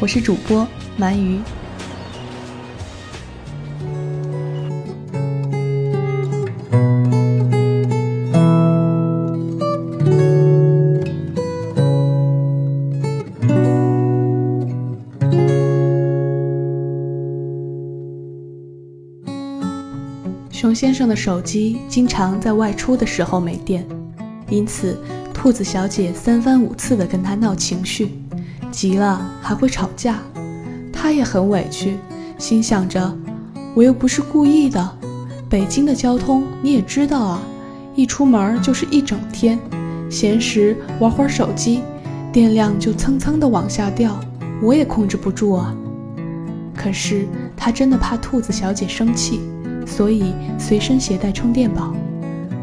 我是主播鳗鱼。熊先生的手机经常在外出的时候没电，因此兔子小姐三番五次的跟他闹情绪，急了还会吵架。他也很委屈，心想着我又不是故意的。北京的交通你也知道啊，一出门就是一整天，闲时玩会儿手机，电量就蹭蹭的往下掉，我也控制不住啊。可是他真的怕兔子小姐生气。所以随身携带充电宝，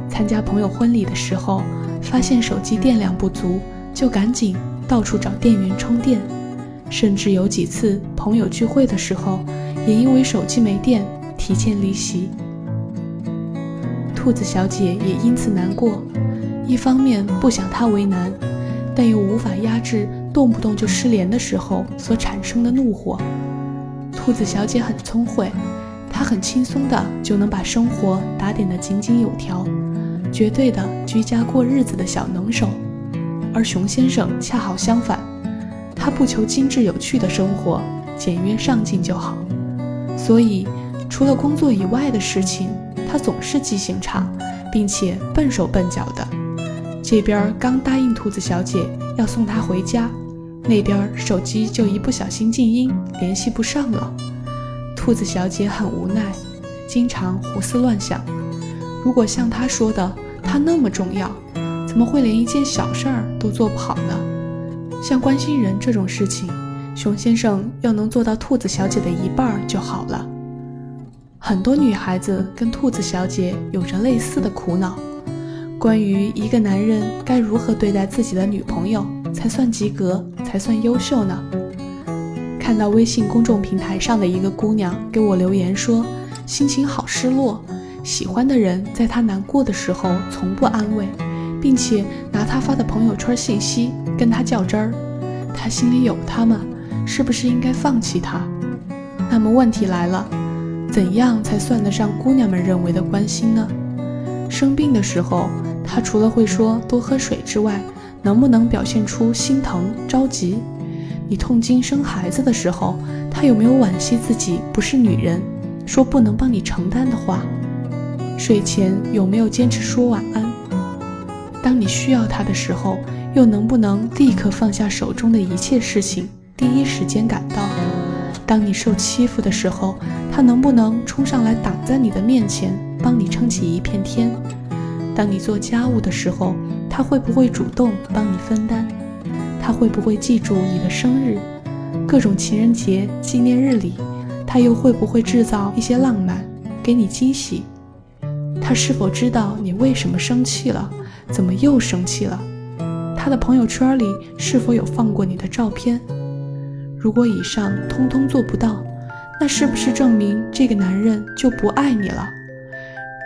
参加朋友婚礼的时候，发现手机电量不足，就赶紧到处找电源充电。甚至有几次朋友聚会的时候，也因为手机没电提前离席。兔子小姐也因此难过，一方面不想他为难，但又无法压制动不动就失联的时候所产生的怒火。兔子小姐很聪慧。她很轻松的就能把生活打点得井井有条，绝对的居家过日子的小能手。而熊先生恰好相反，他不求精致有趣的生活，简约上进就好。所以，除了工作以外的事情，他总是记性差，并且笨手笨脚的。这边刚答应兔子小姐要送她回家，那边手机就一不小心静音，联系不上了。兔子小姐很无奈，经常胡思乱想。如果像她说的，她那么重要，怎么会连一件小事儿都做不好呢？像关心人这种事情，熊先生要能做到兔子小姐的一半儿就好了。很多女孩子跟兔子小姐有着类似的苦恼：关于一个男人该如何对待自己的女朋友才算及格，才算优秀呢？看到微信公众平台上的一个姑娘给我留言说，心情好失落，喜欢的人在她难过的时候从不安慰，并且拿他发的朋友圈信息跟他较真儿。他心里有他吗？是不是应该放弃他？那么问题来了，怎样才算得上姑娘们认为的关心呢？生病的时候，他除了会说多喝水之外，能不能表现出心疼着急？你痛经生孩子的时候，他有没有惋惜自己不是女人，说不能帮你承担的话？睡前有没有坚持说晚安？当你需要他的时候，又能不能立刻放下手中的一切事情，第一时间赶到？当你受欺负的时候，他能不能冲上来挡在你的面前，帮你撑起一片天？当你做家务的时候，他会不会主动帮你分担？他会不会记住你的生日？各种情人节纪念日里，他又会不会制造一些浪漫，给你惊喜？他是否知道你为什么生气了？怎么又生气了？他的朋友圈里是否有放过你的照片？如果以上通通做不到，那是不是证明这个男人就不爱你了？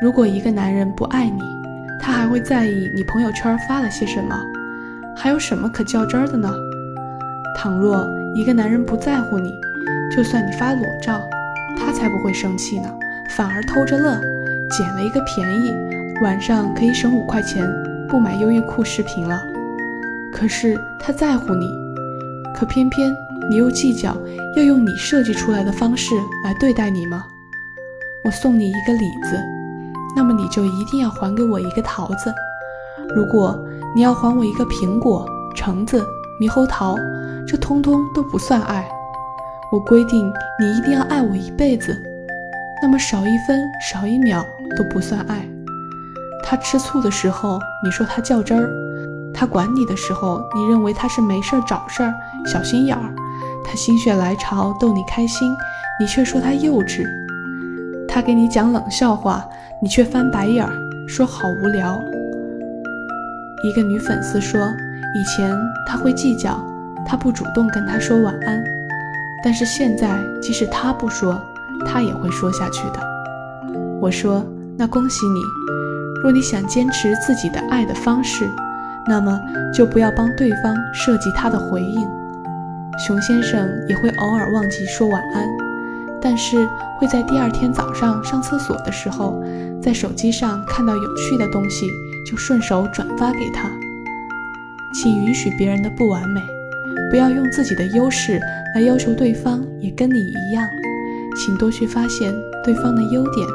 如果一个男人不爱你，他还会在意你朋友圈发了些什么？还有什么可较真儿的呢？倘若一个男人不在乎你，就算你发裸照，他才不会生气呢，反而偷着乐，捡了一个便宜，晚上可以省五块钱，不买优衣库视频了。可是他在乎你，可偏偏你又计较要用你设计出来的方式来对待你吗？我送你一个李子，那么你就一定要还给我一个桃子。如果。你要还我一个苹果、橙子、猕猴桃，这通通都不算爱。我规定你一定要爱我一辈子，那么少一分、少一秒都不算爱。他吃醋的时候，你说他较真儿；他管你的时候，你认为他是没事儿找事儿、小心眼儿；他心血来潮逗你开心，你却说他幼稚；他给你讲冷笑话，你却翻白眼儿说好无聊。一个女粉丝说，以前他会计较，他不主动跟他说晚安，但是现在即使他不说，他也会说下去的。我说，那恭喜你，若你想坚持自己的爱的方式，那么就不要帮对方设计他的回应。熊先生也会偶尔忘记说晚安，但是会在第二天早上上厕所的时候，在手机上看到有趣的东西，就顺手转发给他。请允许别人的不完美，不要用自己的优势来要求对方也跟你一样。请多去发现对方的优点，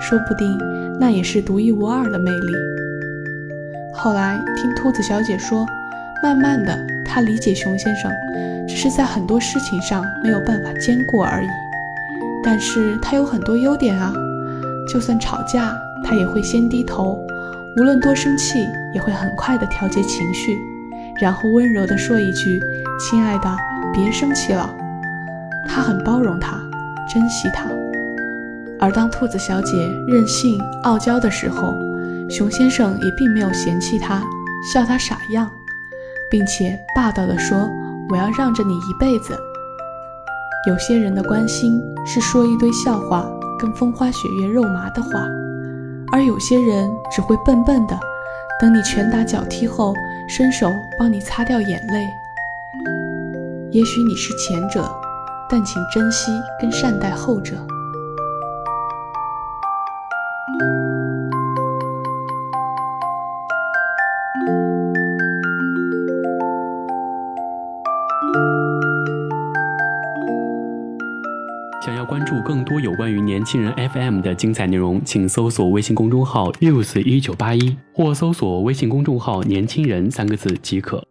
说不定那也是独一无二的魅力。后来听兔子小姐说，慢慢的她理解熊先生。只是在很多事情上没有办法兼顾而已，但是他有很多优点啊，就算吵架，他也会先低头，无论多生气，也会很快的调节情绪，然后温柔的说一句：“亲爱的，别生气了。”他很包容他，珍惜他。而当兔子小姐任性傲娇的时候，熊先生也并没有嫌弃她，笑她傻样，并且霸道地说。我要让着你一辈子。有些人的关心是说一堆笑话跟风花雪月肉麻的话，而有些人只会笨笨的等你拳打脚踢后，伸手帮你擦掉眼泪。也许你是前者，但请珍惜跟善待后者。多有关于年轻人 FM 的精彩内容，请搜索微信公众号 use 一九八一，或搜索微信公众号“年轻人”三个字即可。